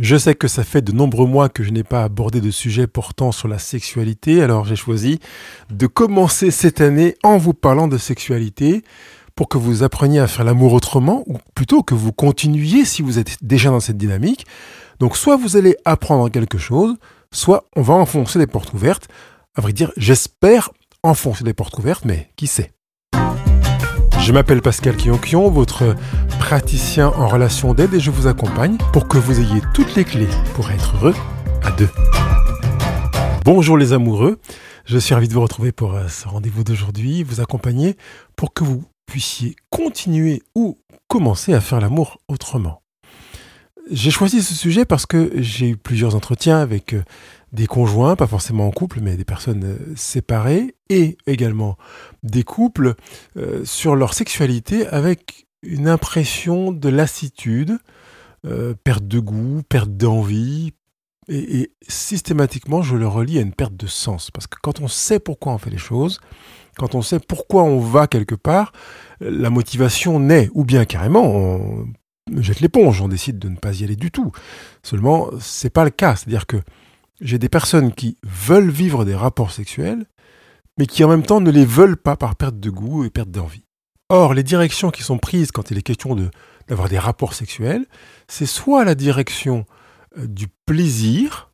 Je sais que ça fait de nombreux mois que je n'ai pas abordé de sujet portant sur la sexualité, alors j'ai choisi de commencer cette année en vous parlant de sexualité pour que vous appreniez à faire l'amour autrement, ou plutôt que vous continuiez si vous êtes déjà dans cette dynamique. Donc soit vous allez apprendre quelque chose, soit on va enfoncer des portes ouvertes. À vrai dire, j'espère enfoncer des portes ouvertes, mais qui sait? Je m'appelle Pascal Kionkion, votre praticien en relation d'aide et je vous accompagne pour que vous ayez toutes les clés pour être heureux à deux. Bonjour les amoureux, je suis ravi de vous retrouver pour euh, ce rendez-vous d'aujourd'hui, vous accompagner pour que vous puissiez continuer ou commencer à faire l'amour autrement. J'ai choisi ce sujet parce que j'ai eu plusieurs entretiens avec euh, des conjoints, pas forcément en couple, mais des personnes euh, séparées, et également des couples euh, sur leur sexualité avec une impression de lassitude, euh, perte de goût, perte d'envie, et, et, systématiquement je le relie à une perte de sens. Parce que quand on sait pourquoi on fait les choses, quand on sait pourquoi on va quelque part, la motivation naît, ou bien carrément on jette l'éponge, on décide de ne pas y aller du tout. Seulement, c'est pas le cas, c'est-à-dire que j'ai des personnes qui veulent vivre des rapports sexuels, mais qui en même temps ne les veulent pas par perte de goût et perte d'envie. Or, les directions qui sont prises quand il est question d'avoir des rapports sexuels, c'est soit la direction euh, du plaisir,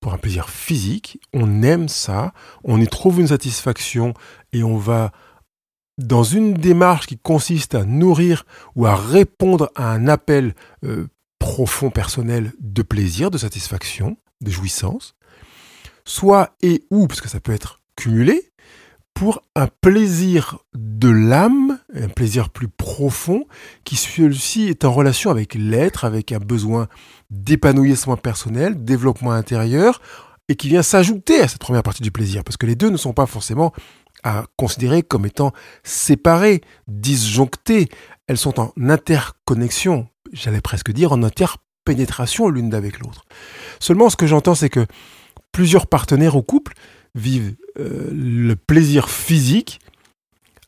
pour un plaisir physique, on aime ça, on y trouve une satisfaction et on va dans une démarche qui consiste à nourrir ou à répondre à un appel euh, profond personnel de plaisir, de satisfaction, de jouissance, soit et ou, parce que ça peut être cumulé, pour un plaisir de l'âme, un plaisir plus profond, qui celui-ci est en relation avec l'être, avec un besoin d'épanouissement personnel, développement intérieur, et qui vient s'ajouter à cette première partie du plaisir, parce que les deux ne sont pas forcément à considérer comme étant séparées, disjonctées, elles sont en interconnexion, j'allais presque dire en interpénétration l'une d'avec l'autre. Seulement, ce que j'entends, c'est que plusieurs partenaires au couple vivent euh, le plaisir physique,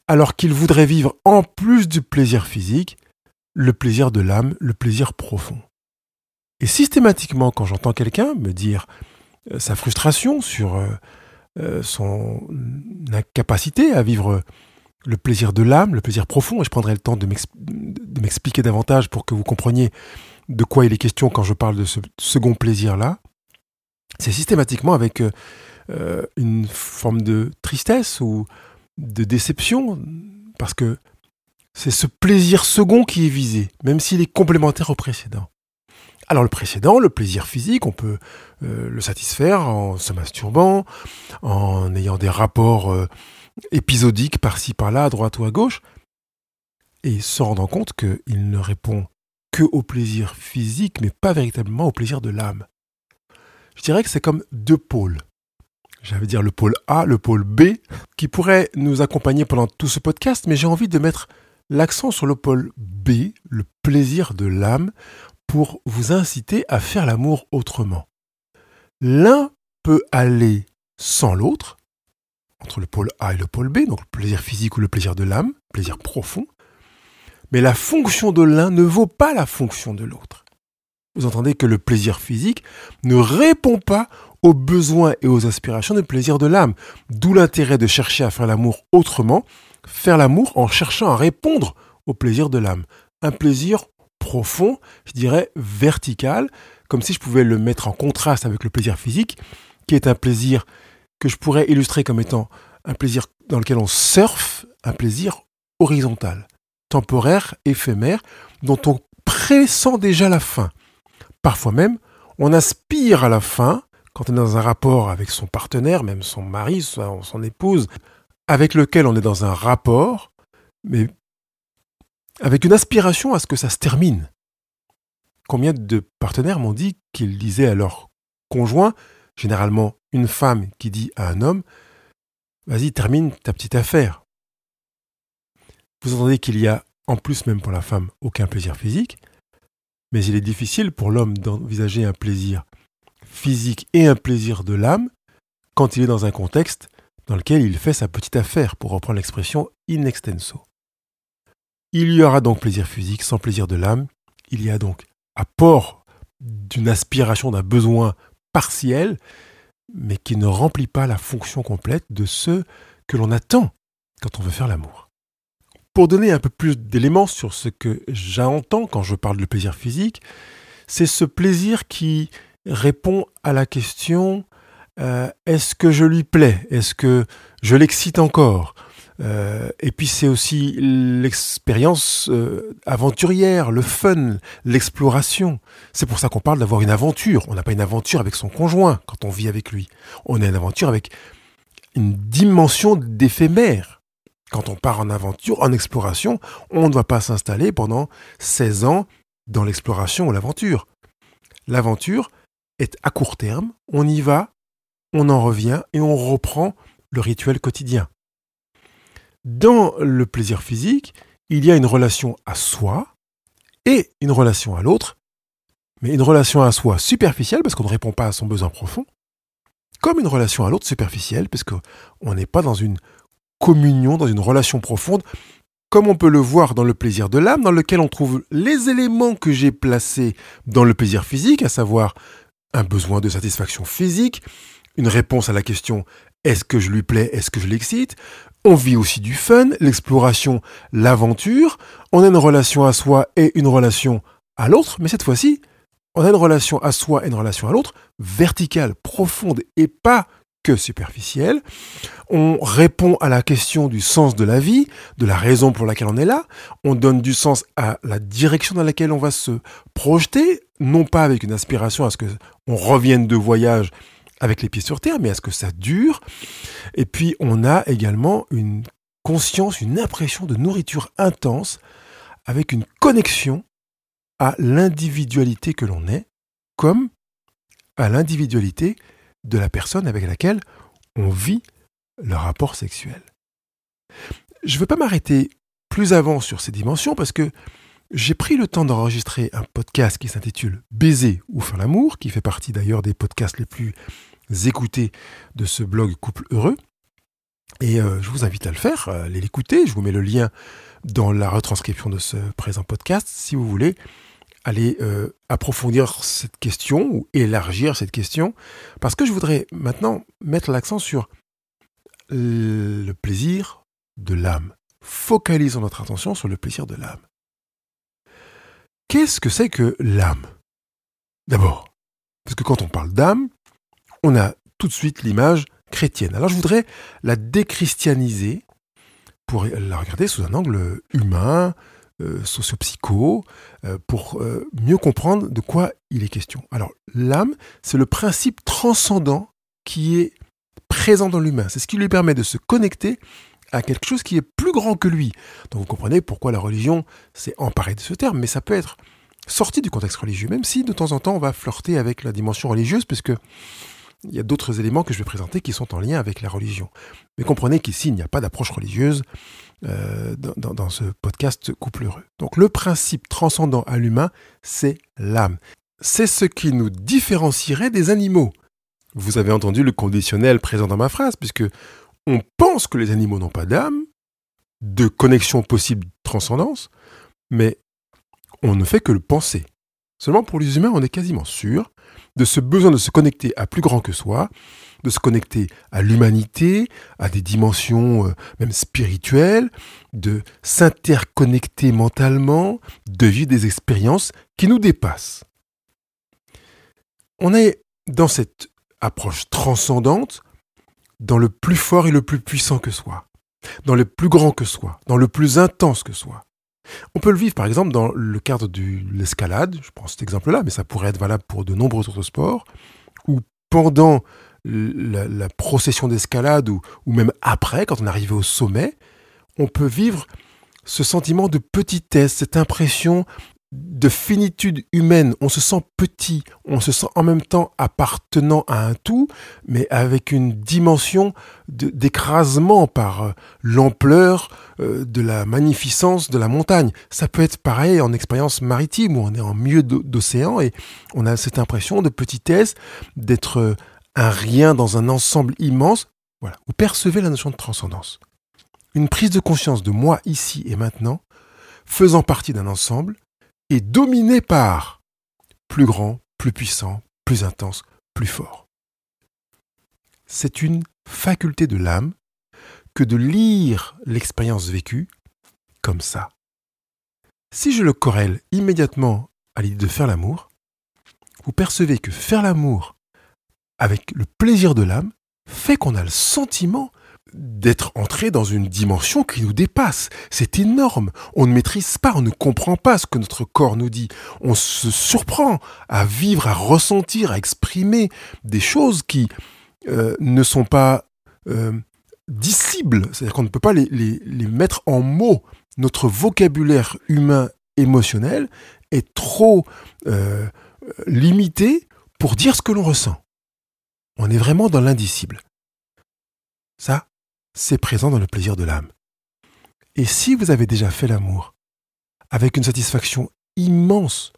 alors qu'ils voudraient vivre en plus du plaisir physique, le plaisir de l'âme, le plaisir profond. Et systématiquement, quand j'entends quelqu'un me dire euh, sa frustration sur euh, son incapacité à vivre le plaisir de l'âme, le plaisir profond, et je prendrai le temps de m'expliquer davantage pour que vous compreniez de quoi il est question quand je parle de ce second plaisir-là, c'est systématiquement avec euh, euh, une forme de tristesse ou de déception, parce que c'est ce plaisir second qui est visé, même s'il est complémentaire au précédent. Alors le précédent, le plaisir physique, on peut euh, le satisfaire en se masturbant, en ayant des rapports épisodiques par-ci par-là, à droite ou à gauche, et se rendant compte qu'il ne répond que au plaisir physique, mais pas véritablement au plaisir de l'âme. Je dirais que c'est comme deux pôles. J'allais dire le pôle A, le pôle B, qui pourrait nous accompagner pendant tout ce podcast, mais j'ai envie de mettre l'accent sur le pôle B, le plaisir de l'âme, pour vous inciter à faire l'amour autrement. L'un peut aller sans l'autre, entre le pôle A et le pôle B, donc le plaisir physique ou le plaisir de l'âme, plaisir profond, mais la fonction de l'un ne vaut pas la fonction de l'autre. Vous entendez que le plaisir physique ne répond pas aux besoins et aux aspirations du plaisir de l'âme. D'où l'intérêt de chercher à faire l'amour autrement, faire l'amour en cherchant à répondre au plaisir de l'âme. Un plaisir profond, je dirais vertical, comme si je pouvais le mettre en contraste avec le plaisir physique, qui est un plaisir que je pourrais illustrer comme étant un plaisir dans lequel on surfe, un plaisir horizontal temporaire, éphémère, dont on pressent déjà la fin. Parfois même, on aspire à la fin quand on est dans un rapport avec son partenaire, même son mari, son épouse, avec lequel on est dans un rapport, mais avec une aspiration à ce que ça se termine. Combien de partenaires m'ont dit qu'ils disaient à leur conjoint, généralement une femme qui dit à un homme, Vas-y, termine ta petite affaire. Vous entendez qu'il y a, en plus même pour la femme, aucun plaisir physique, mais il est difficile pour l'homme d'envisager un plaisir physique et un plaisir de l'âme quand il est dans un contexte dans lequel il fait sa petite affaire, pour reprendre l'expression in extenso. Il y aura donc plaisir physique sans plaisir de l'âme, il y a donc apport d'une aspiration, d'un besoin partiel, mais qui ne remplit pas la fonction complète de ce que l'on attend quand on veut faire l'amour. Pour donner un peu plus d'éléments sur ce que j'entends quand je parle de plaisir physique, c'est ce plaisir qui répond à la question euh, est-ce que je lui plais? Est-ce que je l'excite encore? Euh, et puis c'est aussi l'expérience euh, aventurière, le fun, l'exploration. C'est pour ça qu'on parle d'avoir une aventure. On n'a pas une aventure avec son conjoint quand on vit avec lui. On a une aventure avec une dimension d'éphémère. Quand on part en aventure, en exploration, on ne va pas s'installer pendant 16 ans dans l'exploration ou l'aventure. L'aventure est à court terme, on y va, on en revient et on reprend le rituel quotidien. Dans le plaisir physique, il y a une relation à soi et une relation à l'autre, mais une relation à soi superficielle parce qu'on ne répond pas à son besoin profond, comme une relation à l'autre superficielle parce qu'on n'est pas dans une communion, dans une relation profonde, comme on peut le voir dans le plaisir de l'âme, dans lequel on trouve les éléments que j'ai placés dans le plaisir physique, à savoir un besoin de satisfaction physique, une réponse à la question est-ce que je lui plais, est-ce que je l'excite? On vit aussi du fun, l'exploration, l'aventure, on a une relation à soi et une relation à l'autre, mais cette fois-ci, on a une relation à soi et une relation à l'autre verticale, profonde et pas que superficielle. On répond à la question du sens de la vie, de la raison pour laquelle on est là. On donne du sens à la direction dans laquelle on va se projeter, non pas avec une aspiration à ce que on revienne de voyage avec les pieds sur terre, mais à ce que ça dure. Et puis on a également une conscience, une impression de nourriture intense avec une connexion à l'individualité que l'on est, comme à l'individualité de la personne avec laquelle on vit le rapport sexuel. Je ne veux pas m'arrêter plus avant sur ces dimensions parce que j'ai pris le temps d'enregistrer un podcast qui s'intitule Baiser ou faire l'amour, qui fait partie d'ailleurs des podcasts les plus écoutés de ce blog Couple Heureux. Et euh, je vous invite à le faire, à l'écouter. Je vous mets le lien dans la retranscription de ce présent podcast si vous voulez aller euh, approfondir cette question ou élargir cette question, parce que je voudrais maintenant mettre l'accent sur le plaisir de l'âme. Focalisons notre attention sur le plaisir de l'âme. Qu'est-ce que c'est que l'âme? D'abord, parce que quand on parle d'âme, on a tout de suite l'image chrétienne. Alors je voudrais la déchristianiser pour la regarder sous un angle humain, euh, sociopsycho, euh, pour euh, mieux comprendre de quoi il est question. Alors, l'âme, c'est le principe transcendant qui est présent dans l'humain. C'est ce qui lui permet de se connecter à quelque chose qui est plus grand que lui. Donc vous comprenez pourquoi la religion s'est emparée de ce terme, mais ça peut être sorti du contexte religieux, même si de temps en temps on va flirter avec la dimension religieuse, puisque il y a d'autres éléments que je vais présenter qui sont en lien avec la religion. Mais comprenez qu'ici, il n'y a pas d'approche religieuse euh, dans, ce podcast Couple heureux. Donc le principe transcendant à l'humain, c'est l'âme. C'est ce qui nous différencierait des animaux. Vous avez entendu le conditionnel présent dans ma phrase, puisque on pense que les animaux n'ont pas d'âme, de connexion possible transcendance, mais on ne fait que le penser. Seulement pour les humains, on est quasiment sûr de ce besoin de se connecter à plus grand que soi, de se connecter à l'humanité, à des dimensions euh, même spirituelles, de s'interconnecter mentalement, de vivre des expériences qui nous dépassent. On est dans cette approche transcendante, dans le plus fort et le plus puissant que soi, dans le plus grand que soi, dans le plus intense que soi. On peut le vivre par exemple dans le cadre de l'escalade, je prends cet exemple-là, mais ça pourrait être valable pour de nombreux autres sports, où pendant la, procession d'escalade ou, ou, même après, quand on arrive au sommet, on peut vivre ce sentiment de petitesse, cette impression de finitude humaine. On se sent petit, on se sent en même temps appartenant à un tout, mais avec une dimension d'écrasement par euh, l'ampleur euh, de la magnificence de la montagne. Ça peut être pareil en expérience maritime où on est en milieu d'océan et on a cette impression de petitesse, d'être euh, un rien dans un ensemble immense. Voilà, vous percevez la notion de transcendance. Une prise de conscience de moi ici et maintenant, faisant partie d'un ensemble, est dominé par plus grand, plus puissant, plus intense, plus fort. C'est une faculté de l'âme que de lire l'expérience vécue comme ça. Si je le corrèle immédiatement à l'idée de faire l'amour, vous percevez que faire l'amour avec le plaisir de l'âme fait qu'on a le sentiment d'être entré dans une dimension qui nous dépasse. C'est énorme. On ne maîtrise pas, on ne comprend pas ce que notre corps nous dit. On se surprend à vivre, à ressentir, à exprimer des choses qui euh, ne sont pas euh, dissibles. C'est-à-dire qu'on ne peut pas les, mettre en mots. Notre vocabulaire humain émotionnel est trop euh, limité pour dire ce que l'on ressent. On est vraiment dans l'indicible. Ça, c'est présent dans le plaisir de l'âme. Et si vous avez déjà fait l'amour avec une satisfaction immense,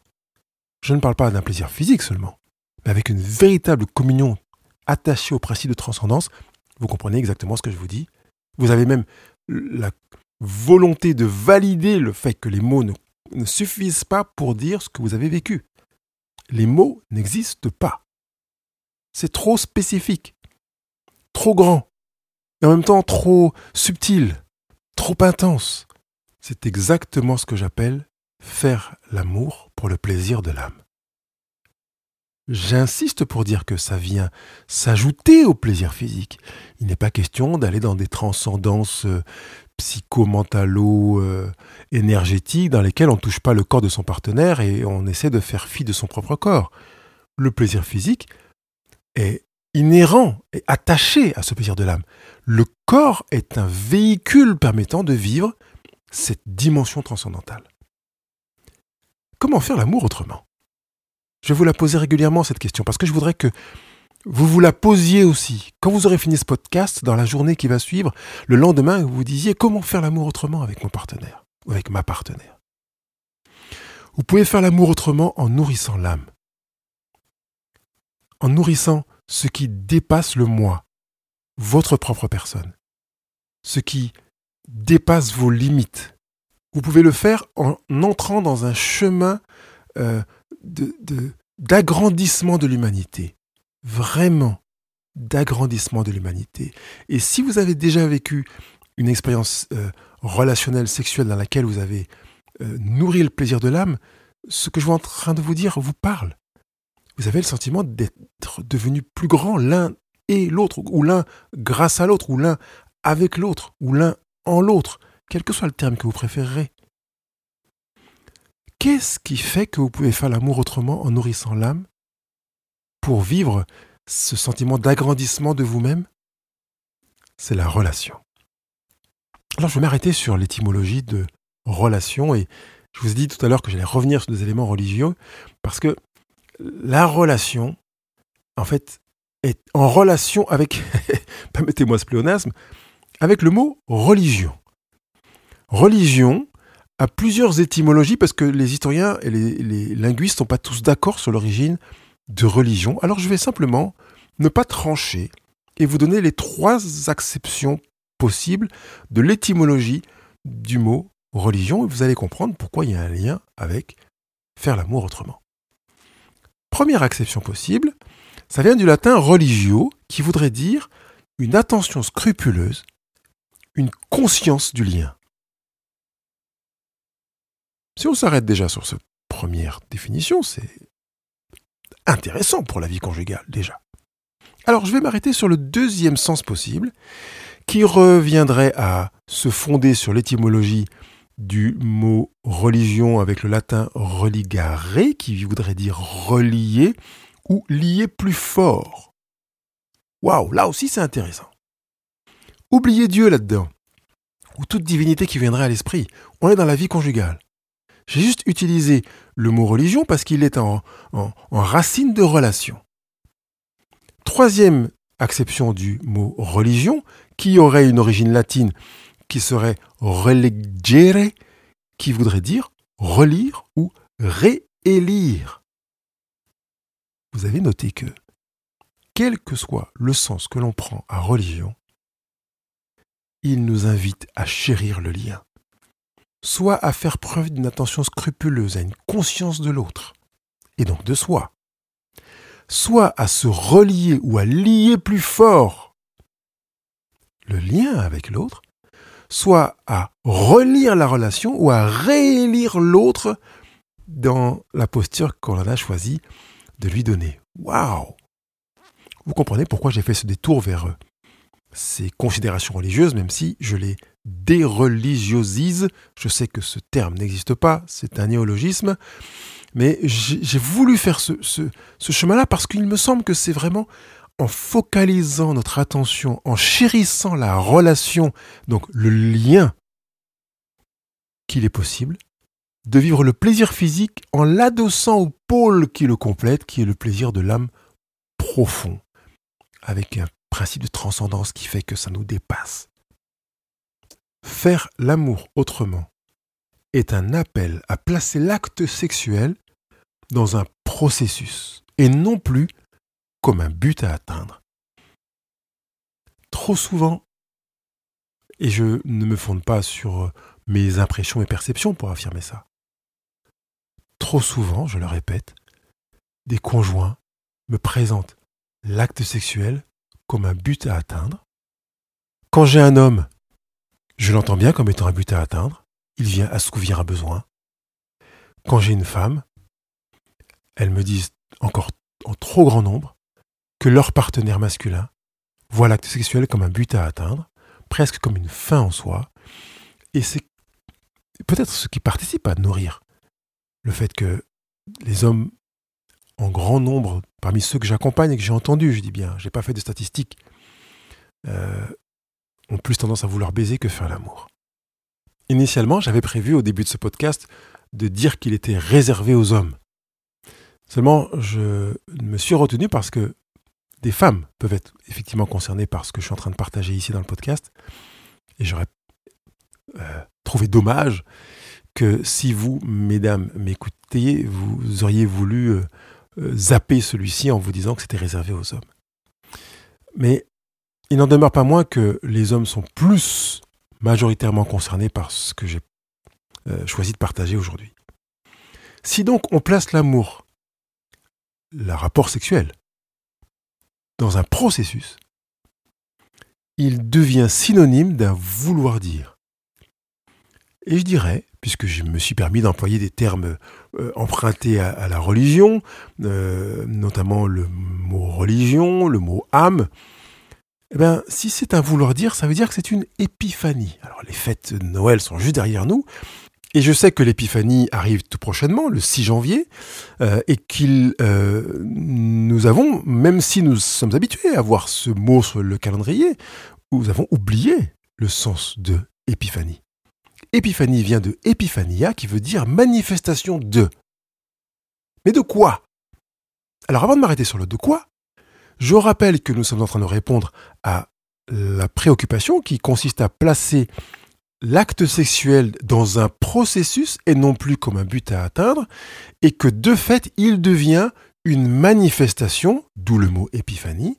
je ne parle pas d'un plaisir physique seulement, mais avec une véritable communion attachée au principe de transcendance, vous comprenez exactement ce que je vous dis. Vous avez même la volonté de valider le fait que les mots ne, suffisent pas pour dire ce que vous avez vécu. Les mots n'existent pas. C'est trop spécifique, trop grand, et en même temps trop subtil, trop intense. C'est exactement ce que j'appelle faire l'amour pour le plaisir de l'âme. J'insiste pour dire que ça vient s'ajouter au plaisir physique. Il n'est pas question d'aller dans des transcendances euh, psychomentalo-énergétiques dans lesquelles on ne touche pas le corps de son partenaire et on essaie de faire fi de son propre corps. Le plaisir physique est inhérent et attaché à ce plaisir de l'âme. Le corps est un véhicule permettant de vivre cette dimension transcendantale. Comment faire l'amour autrement? Je vais vous la poser régulièrement cette question parce que je voudrais que vous vous la posiez aussi. Quand vous aurez fini ce podcast, dans la journée qui va suivre, le lendemain, vous vous disiez comment faire l'amour autrement avec mon partenaire ou avec ma partenaire. Vous pouvez faire l'amour autrement en nourrissant l'âme, en nourrissant ce qui dépasse le moi, votre propre personne, ce qui dépasse vos limites. Vous pouvez le faire en entrant dans un chemin euh, d'agrandissement de, l'humanité. Vraiment, d'agrandissement de l'humanité. Et si vous avez déjà vécu une expérience euh, relationnelle, sexuelle dans laquelle vous avez euh, nourri le plaisir de l'âme, ce que je suis en train de vous dire vous parle vous avez le sentiment d'être devenu plus grand l'un et l'autre, ou l'un grâce à l'autre, ou l'un avec l'autre, ou l'un en l'autre, quel que soit le terme que vous préférerez. Qu'est-ce qui fait que vous pouvez faire l'amour autrement en nourrissant l'âme pour vivre ce sentiment d'agrandissement de vous-même? C'est la relation. Alors je vais m'arrêter sur l'étymologie de relation et je vous ai dit tout à l'heure que j'allais revenir sur des éléments religieux parce que la relation, en fait, est en relation avec, permettez-moi ce pléonasme, avec le mot religion. Religion a plusieurs étymologies parce que les historiens et les, linguistes ne sont pas tous d'accord sur l'origine de religion. Alors je vais simplement ne pas trancher et vous donner les trois acceptions possibles de l'étymologie du mot religion et vous allez comprendre pourquoi il y a un lien avec faire l'amour autrement. Première acception possible, ça vient du latin religio, qui voudrait dire une attention scrupuleuse, une conscience du lien. Si on s'arrête déjà sur cette première définition, c'est intéressant pour la vie conjugale déjà. Alors je vais m'arrêter sur le deuxième sens possible, qui reviendrait à se fonder sur l'étymologie du mot religion avec le latin religare, qui voudrait dire relier ou lier plus fort. Waouh, là aussi c'est intéressant. Oubliez Dieu là-dedans, ou toute divinité qui viendrait à l'esprit. On est dans la vie conjugale. J'ai juste utilisé le mot religion parce qu'il est en, en racine de relation. Troisième acception du mot religion, qui aurait une origine latine qui serait relegere, qui voudrait dire relire ou réélire. Vous avez noté que, quel que soit le sens que l'on prend à religion, il nous invite à chérir le lien, soit à faire preuve d'une attention scrupuleuse, à une conscience de l'autre, et donc de soi, soit à se relier ou à lier plus fort le lien avec l'autre, soit à relire la relation ou à réélire l'autre dans la posture qu'on a choisi de lui donner. Waouh Vous comprenez pourquoi j'ai fait ce détour vers euh, ces considérations religieuses, même si je les déreligiosise. Je sais que ce terme n'existe pas, c'est un néologisme, mais j'ai voulu faire ce chemin-là parce qu'il me semble que c'est vraiment en focalisant notre attention, en chérissant la relation, donc le lien, qu'il est possible de vivre le plaisir physique en l'adossant au pôle qui le complète, qui est le plaisir de l'âme profond, avec un principe de transcendance qui fait que ça nous dépasse. Faire l'amour autrement est un appel à placer l'acte sexuel dans un processus et non plus comme un but à atteindre. Trop souvent, et je ne me fonde pas sur mes impressions et perceptions pour affirmer ça, trop souvent, je le répète, des conjoints me présentent l'acte sexuel comme un but à atteindre. Quand j'ai un homme, je l'entends bien comme étant un but à atteindre, il vient assouvir un besoin. Quand j'ai une femme, elles me disent encore en trop grand nombre que leur partenaire masculin voit l'acte sexuel comme un but à atteindre, presque comme une fin en soi, et c'est peut-être ce qui participe à nourrir le fait que les hommes, en grand nombre, parmi ceux que j'accompagne et que j'ai entendus, je dis bien, je n'ai pas fait de statistiques, euh, ont plus tendance à vouloir baiser que faire l'amour. Initialement, j'avais prévu au début de ce podcast de dire qu'il était réservé aux hommes. Seulement, je me suis retenu parce que des femmes peuvent être effectivement concernées par ce que je suis en train de partager ici dans le podcast. Et j'aurais euh, trouvé dommage que si vous, mesdames, m'écoutiez, vous auriez voulu euh, euh, zapper celui-ci en vous disant que c'était réservé aux hommes. Mais il n'en demeure pas moins que les hommes sont plus majoritairement concernés par ce que j'ai choisi de partager aujourd'hui. Si donc on place l'amour, le rapport sexuel, dans un processus, il devient synonyme d'un vouloir dire. Et je dirais, puisque je me suis permis d'employer des termes euh, empruntés à, la religion, euh, notamment le mot religion, le mot âme, eh bien, si c'est un vouloir dire, ça veut dire que c'est une épiphanie. Alors les fêtes de Noël sont juste derrière nous, et je sais que l'épiphanie arrive tout prochainement, le 6 janvier, euh, et qu'il euh, nous avons, même si nous sommes habitués à voir ce mot sur le calendrier, nous avons oublié le sens de épiphanie. Épiphanie vient de épiphania, qui veut dire manifestation de. Mais de quoi? Alors avant de m'arrêter sur le de quoi, je rappelle que nous sommes en train de répondre à la préoccupation qui consiste à placer l'acte sexuel dans un processus et non plus comme un but à atteindre, et que de fait, il devient une manifestation, d'où le mot épiphanie,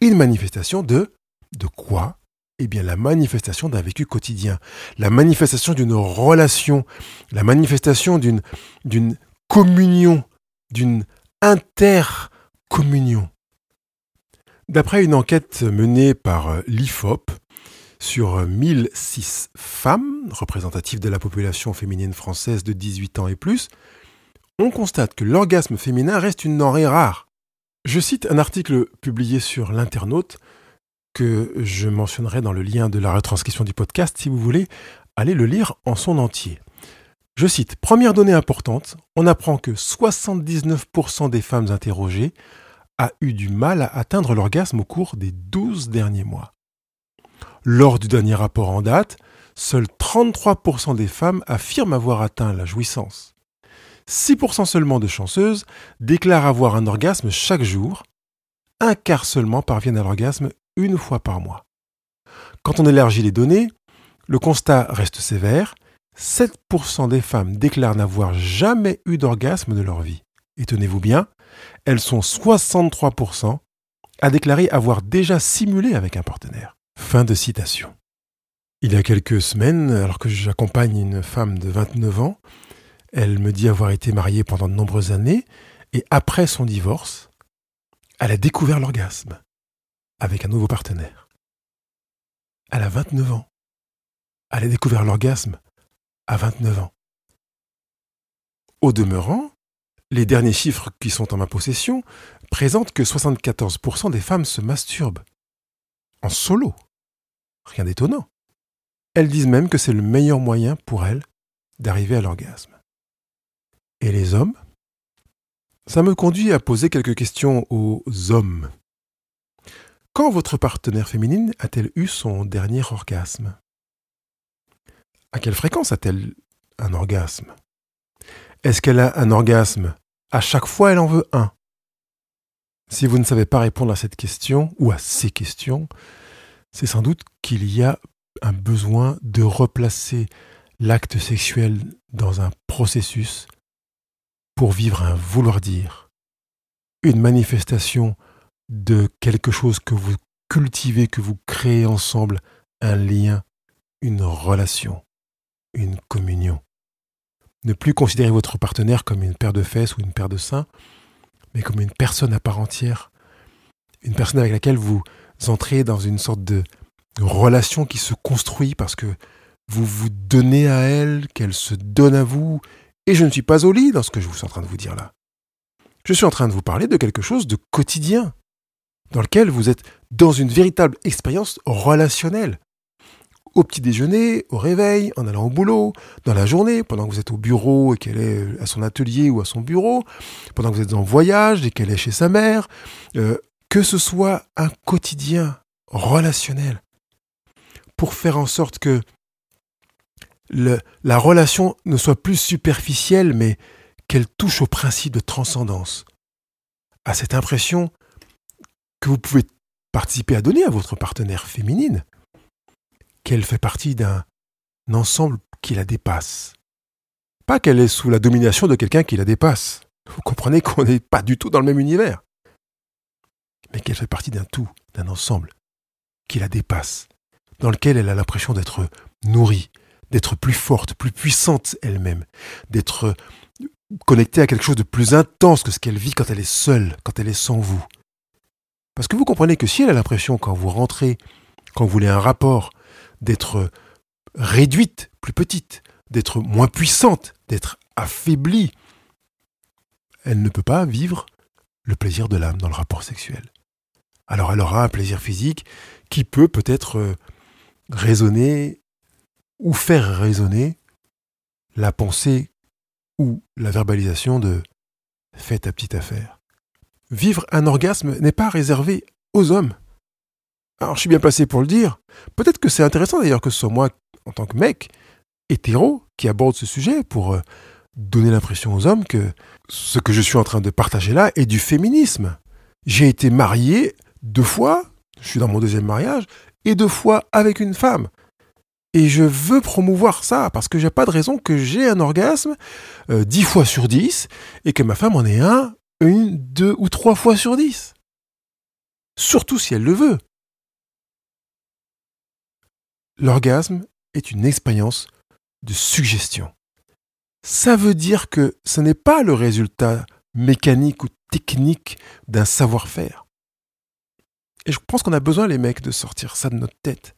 une manifestation de, de quoi? Eh bien, la manifestation d'un vécu quotidien, la manifestation d'une relation, la manifestation d'une, d'une communion, d'une intercommunion. D'après une enquête menée par l'IFOP, sur 1006 femmes représentatives de la population féminine française de 18 ans et plus, on constate que l'orgasme féminin reste une denrée rare. Je cite un article publié sur l'internaute que je mentionnerai dans le lien de la retranscription du podcast si vous voulez aller le lire en son entier. Je cite, Première donnée importante, on apprend que 79% des femmes interrogées a eu du mal à atteindre l'orgasme au cours des 12 derniers mois. Lors du dernier rapport en date, seuls 33% des femmes affirment avoir atteint la jouissance. 6% seulement de chanceuses déclarent avoir un orgasme chaque jour. Un quart seulement parviennent à l'orgasme une fois par mois. Quand on élargit les données, le constat reste sévère. 7% des femmes déclarent n'avoir jamais eu d'orgasme de leur vie. Et tenez-vous bien, elles sont 63% à déclarer avoir déjà simulé avec un partenaire. Fin de citation. Il y a quelques semaines, alors que j'accompagne une femme de 29 ans, elle me dit avoir été mariée pendant de nombreuses années, et après son divorce, Elle a découvert l'orgasme avec un nouveau partenaire. Elle a 29 ans. Elle a découvert l'orgasme à 29 ans. Au demeurant, les derniers chiffres qui sont en ma possession présentent que 74% des femmes se masturbent. En solo. Rien d'étonnant. Elles disent même que c'est le meilleur moyen pour elles d'arriver à l'orgasme. Et les hommes? Ça me conduit à poser quelques questions aux hommes. Quand votre partenaire féminine a-t-elle eu son dernier orgasme? À quelle fréquence a-t-elle un orgasme? Est-ce qu'elle a un orgasme à chaque fois elle en veut un? Si vous ne savez pas répondre à cette question ou à ces questions, c'est sans doute qu'il y a un besoin de replacer l'acte sexuel dans un processus pour vivre un vouloir dire, une manifestation de quelque chose que vous cultivez, que vous créez ensemble, un lien, une relation, une communion. Ne plus considérer votre partenaire comme une paire de fesses ou une paire de seins, mais comme une personne à part entière, une personne avec laquelle vous entrez dans une sorte de relation qui se construit parce que vous vous donnez à elle, qu'elle se donne à vous, et je ne suis pas au lit dans ce que je suis en train de vous dire là. Je suis en train de vous parler de quelque chose de quotidien, dans lequel vous êtes dans une véritable expérience relationnelle. Au petit déjeuner, au réveil, en allant au boulot, dans la journée, pendant que vous êtes au bureau et qu'elle est à son atelier ou à son bureau, pendant que vous êtes en voyage et qu'elle est chez sa mère, euh, que ce soit un quotidien relationnel pour faire en sorte que la relation ne soit plus superficielle, mais qu'elle touche au principe de transcendance, à cette impression que vous pouvez participer à donner à votre partenaire féminine, qu'elle fait partie d'un ensemble qui la dépasse. Pas qu'elle est sous la domination de quelqu'un qui la dépasse. Vous comprenez qu'on n'est pas du tout dans le même univers. Mais qu'elle fait partie d'un tout, d'un ensemble, qui la dépasse, dans lequel elle a l'impression d'être nourrie, d'être plus forte, plus puissante elle-même, d'être connectée à quelque chose de plus intense que ce qu'elle vit quand elle est seule, quand elle est sans vous. Parce que vous comprenez que si elle a l'impression, quand vous rentrez, quand vous voulez un rapport, d'être réduite, plus petite, d'être moins puissante, d'être affaiblie, elle ne peut pas vivre le plaisir de l'âme dans le rapport sexuel. Alors elle aura un plaisir physique qui peut peut-être euh, raisonner ou faire raisonner la pensée ou la verbalisation de fais ta petite affaire vivre un orgasme n'est pas réservé aux hommes. Alors je suis bien placé pour le dire. Peut-être que c'est intéressant d'ailleurs que ce soit moi, en tant que mec, hétéro, qui aborde ce sujet pour euh, donner l'impression aux hommes que ce que je suis en train de partager là est du féminisme. J'ai été marié deux fois, je suis dans mon deuxième mariage, et deux fois avec une femme. Et je veux promouvoir ça parce que j'ai pas de raison que j'ai un orgasme euh, dix fois sur dix et que ma femme en ait un une, deux ou trois fois sur dix. Surtout si elle le veut. L'orgasme est une expérience de suggestion. Ça veut dire que ce n'est pas le résultat mécanique ou technique d'un savoir-faire. Et je pense qu'on a besoin, les mecs, de sortir ça de notre tête.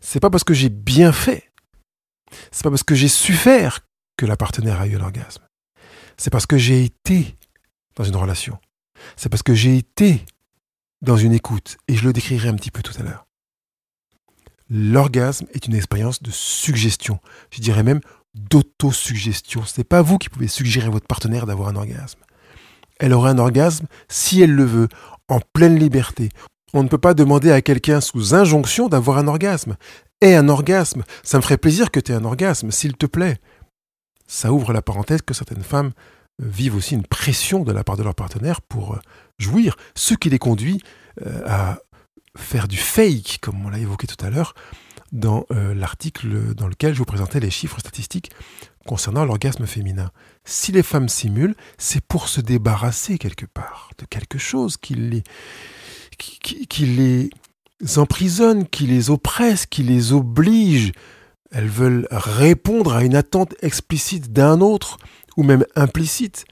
C'est pas parce que j'ai bien fait, c'est pas parce que j'ai su faire que la partenaire a eu l'orgasme. C'est parce que j'ai été dans une relation. C'est parce que j'ai été dans une écoute, et je le décrirai un petit peu tout à l'heure. L'orgasme est une expérience de suggestion, je dirais même d'autosuggestion. Ce n'est pas vous qui pouvez suggérer à votre partenaire d'avoir un orgasme. Elle aura un orgasme si elle le veut, en pleine liberté. On ne peut pas demander à quelqu'un sous injonction d'avoir un orgasme. Aie un orgasme, ça me ferait plaisir que tu aies un orgasme, s'il te plaît. Ça ouvre la parenthèse que certaines femmes vivent aussi une pression de la part de leur partenaire pour euh, jouir, ce qui les conduit euh, à faire du fake, comme on l'a évoqué tout à l'heure, dans euh, l'article dans lequel je vous présentais les chiffres statistiques concernant l'orgasme féminin. Si les femmes simulent, c'est pour se débarrasser quelque part de quelque chose qui les, emprisonne, qui les oppresse, qui les oblige. Elles veulent répondre à une attente explicite d'un autre ou même implicite.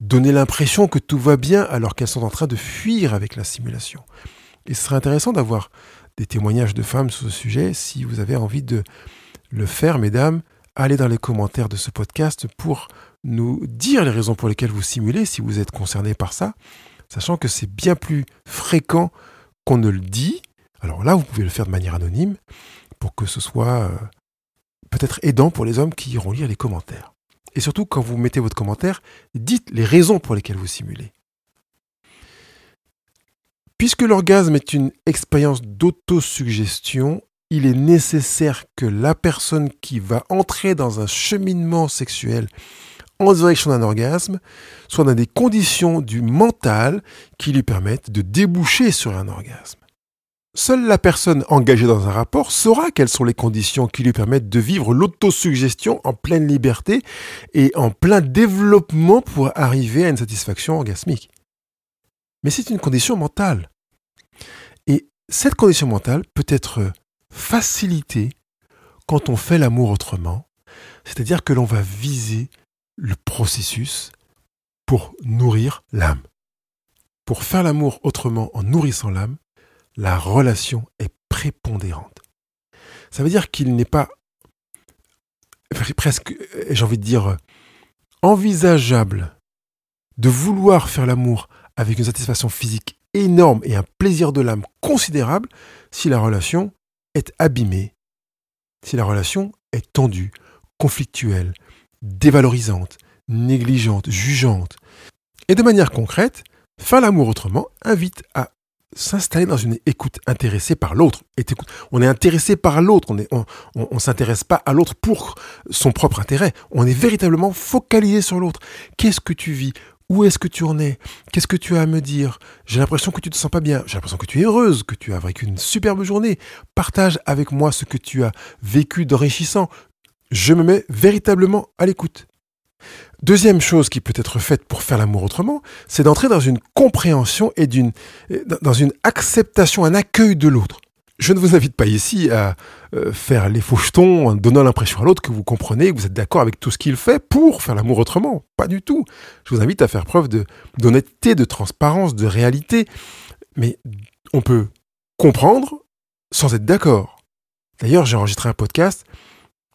donner l'impression que tout va bien alors qu'elles sont en train de fuir avec la simulation. Et ce serait intéressant d'avoir des témoignages de femmes sur ce sujet. Si vous avez envie de le faire, mesdames, allez dans les commentaires de ce podcast pour nous dire les raisons pour lesquelles vous simulez si vous êtes concerné par ça, sachant que c'est bien plus fréquent qu'on ne le dit. Alors là, vous pouvez le faire de manière anonyme pour que ce soit euh, peut-être aidant pour les hommes qui iront lire les commentaires. Et surtout, quand vous mettez votre commentaire, dites les raisons pour lesquelles vous simulez. Puisque l'orgasme est une expérience d'autosuggestion, il est nécessaire que la personne qui va entrer dans un cheminement sexuel en direction d'un orgasme soit dans des conditions du mental qui lui permettent de déboucher sur un orgasme. Seule la personne engagée dans un rapport saura quelles sont les conditions qui lui permettent de vivre l'autosuggestion en pleine liberté et en plein développement pour arriver à une satisfaction orgasmique. Mais c'est une condition mentale. Et cette condition mentale peut être facilitée quand on fait l'amour autrement, c'est-à-dire que l'on va viser le processus pour nourrir l'âme. Pour faire l'amour autrement en nourrissant l'âme, la relation est prépondérante. Ça veut dire qu'il n'est pas presque, j'ai envie de dire, envisageable de vouloir faire l'amour avec une satisfaction physique énorme et un plaisir de l'âme considérable si la relation est abîmée, si la relation est tendue, conflictuelle, dévalorisante, négligente, jugeante. Et de manière concrète, faire l'amour autrement invite à s'installer dans une écoute intéressée par l'autre. On est intéressé par l'autre, on ne s'intéresse pas à l'autre pour son propre intérêt, on est véritablement focalisé sur l'autre. Qu'est-ce que tu vis? Où est-ce que tu en es? Qu'est-ce que tu as à me dire? J'ai l'impression que tu te sens pas bien. J'ai l'impression que tu es heureuse, que tu as vécu une superbe journée. Partage avec moi ce que tu as vécu d'enrichissant. Je me mets véritablement à l'écoute. Deuxième chose qui peut être faite pour faire l'amour autrement, c'est d'entrer dans une compréhension et d'une, dans une acceptation, un accueil de l'autre. Je ne vous invite pas ici à euh, faire les fauchetons en donnant l'impression à l'autre que vous comprenez, que vous êtes d'accord avec tout ce qu'il fait pour faire l'amour autrement. Pas du tout. Je vous invite à faire preuve d'honnêteté, de transparence, de réalité. Mais on peut comprendre sans être d'accord. D'ailleurs, j'ai enregistré un podcast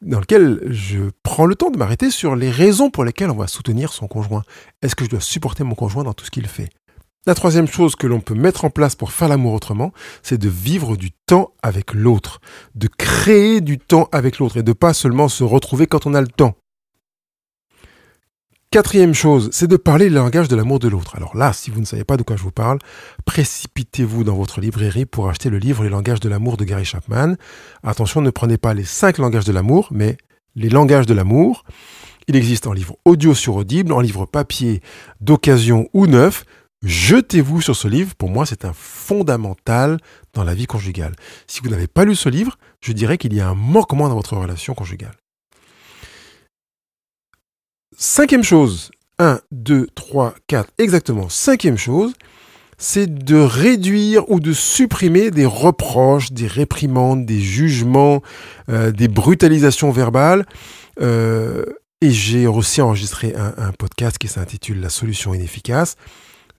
dans lequel je prends le temps de m'arrêter sur les raisons pour lesquelles on va soutenir son conjoint. Est-ce que je dois supporter mon conjoint dans tout ce qu'il fait? La troisième chose que l'on peut mettre en place pour faire l'amour autrement, c'est de vivre du temps avec l'autre, de créer du temps avec l'autre et de pas seulement se retrouver quand on a le temps. Quatrième chose, c'est de parler le langage de l'amour de l'autre. Alors là, si vous ne savez pas de quoi je vous parle, précipitez-vous dans votre librairie pour acheter le livre Les langages de l'amour de Gary Chapman. Attention, ne prenez pas les cinq langages de l'amour, mais les langages de l'amour. Il existe en livre audio sur Audible, en livre papier d'occasion ou neuf. Jetez-vous sur ce livre. Pour moi, c'est un fondamental dans la vie conjugale. Si vous n'avez pas lu ce livre, je dirais qu'il y a un manquement dans votre relation conjugale. Cinquième chose, 1, 2, 3, 4, exactement, cinquième chose, c'est de réduire ou de supprimer des reproches, des réprimandes, des jugements, euh, des brutalisations verbales. Euh, et j'ai aussi enregistré un, podcast qui s'intitule La solution inefficace.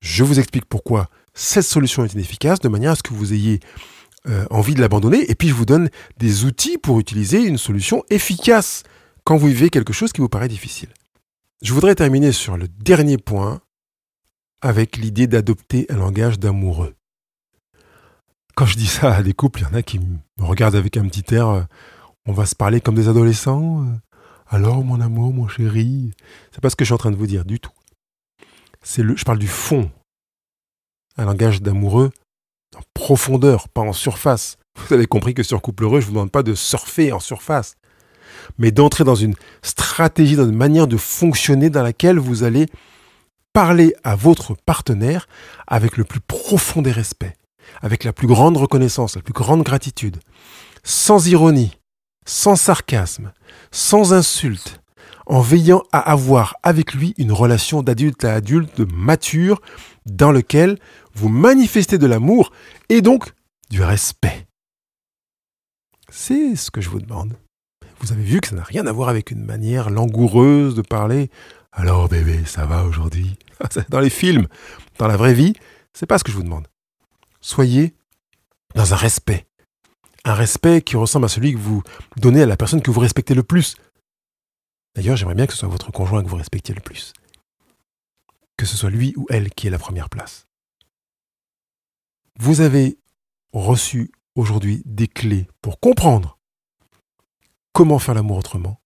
Je vous explique pourquoi cette solution est inefficace, de manière à ce que vous ayez euh, envie de l'abandonner. Et puis je vous donne des outils pour utiliser une solution efficace quand vous vivez quelque chose qui vous paraît difficile. Je voudrais terminer sur le dernier point avec l'idée d'adopter un langage d'amoureux. Quand je dis ça à des couples, il y en a qui me regardent avec un petit air, euh, on va se parler comme des adolescents. Euh. Alors mon amour, mon chéri, c'est pas ce que je suis en train de vous dire du tout. Je parle du fond. Un langage d'amoureux en profondeur, pas en surface. Vous avez compris que sur Couple Heureux, je ne vous demande pas de surfer en surface mais d'entrer dans une stratégie, dans une manière de fonctionner dans laquelle vous allez parler à votre partenaire avec le plus profond des respects, avec la plus grande reconnaissance, la plus grande gratitude, sans ironie, sans sarcasme, sans insulte, en veillant à avoir avec lui une relation d'adulte à adulte mature dans lequel vous manifestez de l'amour et donc du respect. C'est ce que je vous demande. Vous avez vu que ça n'a rien à voir avec une manière langoureuse de parler Alors bébé, ça va aujourd'hui? Dans les films, dans la vraie vie, c'est pas ce que je vous demande. Soyez dans un respect. Un respect qui ressemble à celui que vous donnez à la personne que vous respectez le plus. D'ailleurs, j'aimerais bien que ce soit votre conjoint que vous respectiez le plus. Que ce soit lui ou elle qui ait la première place. Vous avez reçu aujourd'hui des clés pour comprendre comment faire l'amour autrement,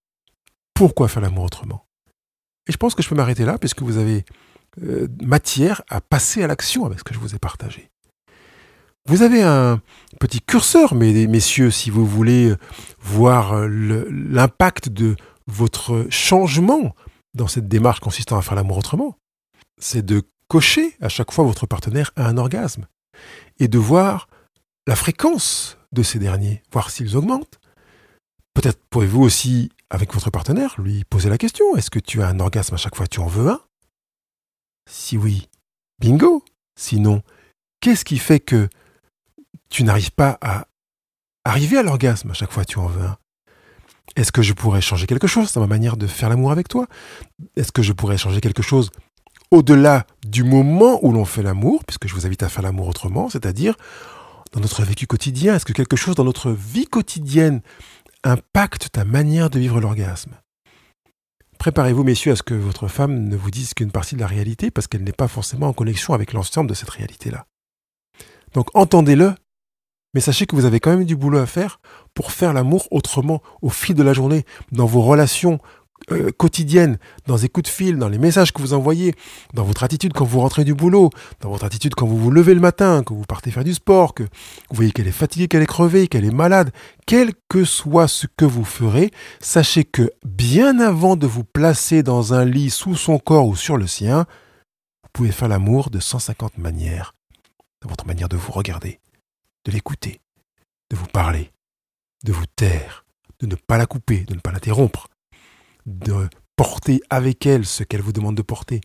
pourquoi faire l'amour autrement. Et je pense que je peux m'arrêter là puisque vous avez euh, matière à passer à l'action avec ce que je vous ai partagé. Vous avez un petit curseur, messieurs, si vous voulez voir l'impact de votre changement dans cette démarche consistant à faire l'amour autrement. C'est de cocher à chaque fois votre partenaire à un orgasme et de voir la fréquence de ces derniers, voir s'ils augmentent. Peut-être pouvez-vous aussi, avec votre partenaire, lui poser la question, est-ce que tu as un orgasme à chaque fois que tu en veux un? Si oui, bingo. Sinon, qu'est-ce qui fait que tu n'arrives pas à arriver à l'orgasme à chaque fois que tu en veux un? Est-ce que je pourrais changer quelque chose dans ma manière de faire l'amour avec toi? Est-ce que je pourrais changer quelque chose au-delà du moment où l'on fait l'amour, puisque je vous invite à faire l'amour autrement, c'est-à-dire dans notre vécu quotidien? Est-ce que quelque chose dans notre vie quotidienne impacte ta manière de vivre l'orgasme? Préparez-vous, messieurs, à ce que votre femme ne vous dise qu'une partie de la réalité, parce qu'elle n'est pas forcément en connexion avec l'ensemble de cette réalité-là. Donc entendez-le, mais sachez que vous avez quand même du boulot à faire pour faire l'amour autrement au fil de la journée, dans vos relations euh, quotidienne, dans les coups de fil, dans les messages que vous envoyez, dans votre attitude quand vous rentrez du boulot, dans votre attitude quand vous vous levez le matin, que vous partez faire du sport, que vous voyez qu'elle est fatiguée, qu'elle est crevée, qu'elle est malade, quel que soit ce que vous ferez, sachez que bien avant de vous placer dans un lit sous son corps ou sur le sien, vous pouvez faire l'amour de 150 manières, dans votre manière de vous regarder, de l'écouter, de vous parler, de vous taire, de ne pas la couper, de ne pas l'interrompre, de porter avec elle ce qu'elle vous demande de porter,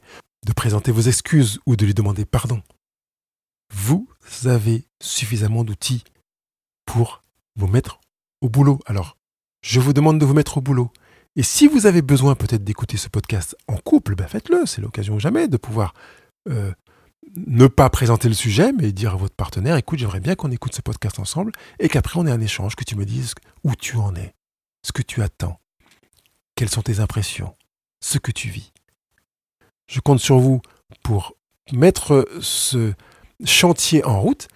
de présenter vos excuses ou de lui demander pardon. Vous avez suffisamment d'outils pour vous mettre au boulot. Alors, je vous demande de vous mettre au boulot. Et si vous avez besoin peut-être d'écouter ce podcast en couple, ben faites-le. C'est l'occasion jamais de pouvoir euh, ne pas présenter le sujet, mais dire à votre partenaire, écoute, j'aimerais bien qu'on écoute ce podcast ensemble et qu'après on ait un échange, que tu me dises où tu en es, ce que tu attends, quelles sont tes impressions Ce que tu vis Je compte sur vous pour mettre ce chantier en route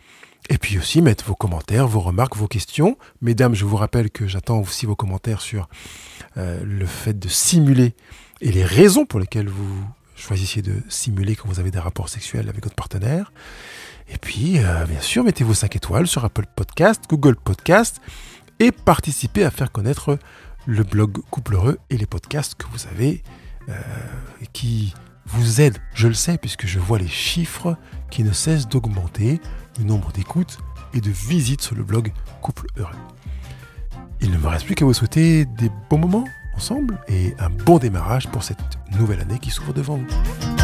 et puis aussi mettre vos commentaires, vos remarques, vos questions. Mesdames, je vous rappelle que j'attends aussi vos commentaires sur euh, le fait de simuler et les raisons pour lesquelles vous choisissez de simuler quand vous avez des rapports sexuels avec votre partenaire. Et puis, euh, bien sûr, mettez vos 5 étoiles sur Apple Podcast, Google Podcast et participez à faire connaître le blog Couple Heureux et les podcasts que vous avez euh, qui vous aident, je le sais, puisque je vois les chiffres qui ne cessent d'augmenter, le nombre d'écoutes et de visites sur le blog Couple Heureux. Il ne me reste plus qu'à vous souhaiter des bons moments et un bon démarrage pour cette nouvelle année qui s'ouvre devant vous.